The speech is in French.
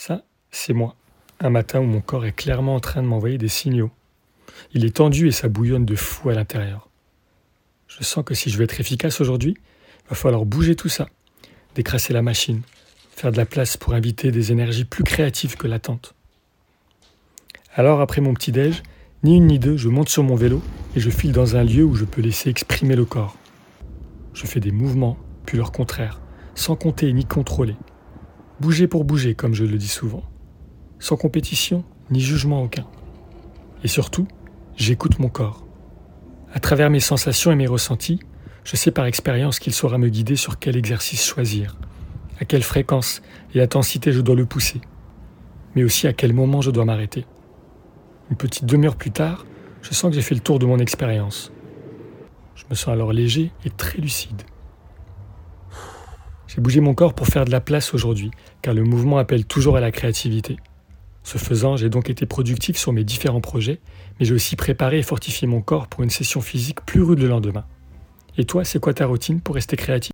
Ça, c'est moi. Un matin où mon corps est clairement en train de m'envoyer des signaux. Il est tendu et ça bouillonne de fou à l'intérieur. Je sens que si je veux être efficace aujourd'hui, il va falloir bouger tout ça, décrasser la machine, faire de la place pour inviter des énergies plus créatives que latentes. Alors, après mon petit-déj, ni une ni deux, je monte sur mon vélo et je file dans un lieu où je peux laisser exprimer le corps. Je fais des mouvements, puis leur contraire, sans compter ni contrôler. Bouger pour bouger, comme je le dis souvent. Sans compétition, ni jugement aucun. Et surtout, j'écoute mon corps. À travers mes sensations et mes ressentis, je sais par expérience qu'il saura me guider sur quel exercice choisir, à quelle fréquence et intensité je dois le pousser, mais aussi à quel moment je dois m'arrêter. Une petite demi-heure plus tard, je sens que j'ai fait le tour de mon expérience. Je me sens alors léger et très lucide. J'ai bougé mon corps pour faire de la place aujourd'hui, car le mouvement appelle toujours à la créativité. Ce faisant, j'ai donc été productif sur mes différents projets, mais j'ai aussi préparé et fortifié mon corps pour une session physique plus rude le lendemain. Et toi, c'est quoi ta routine pour rester créatif?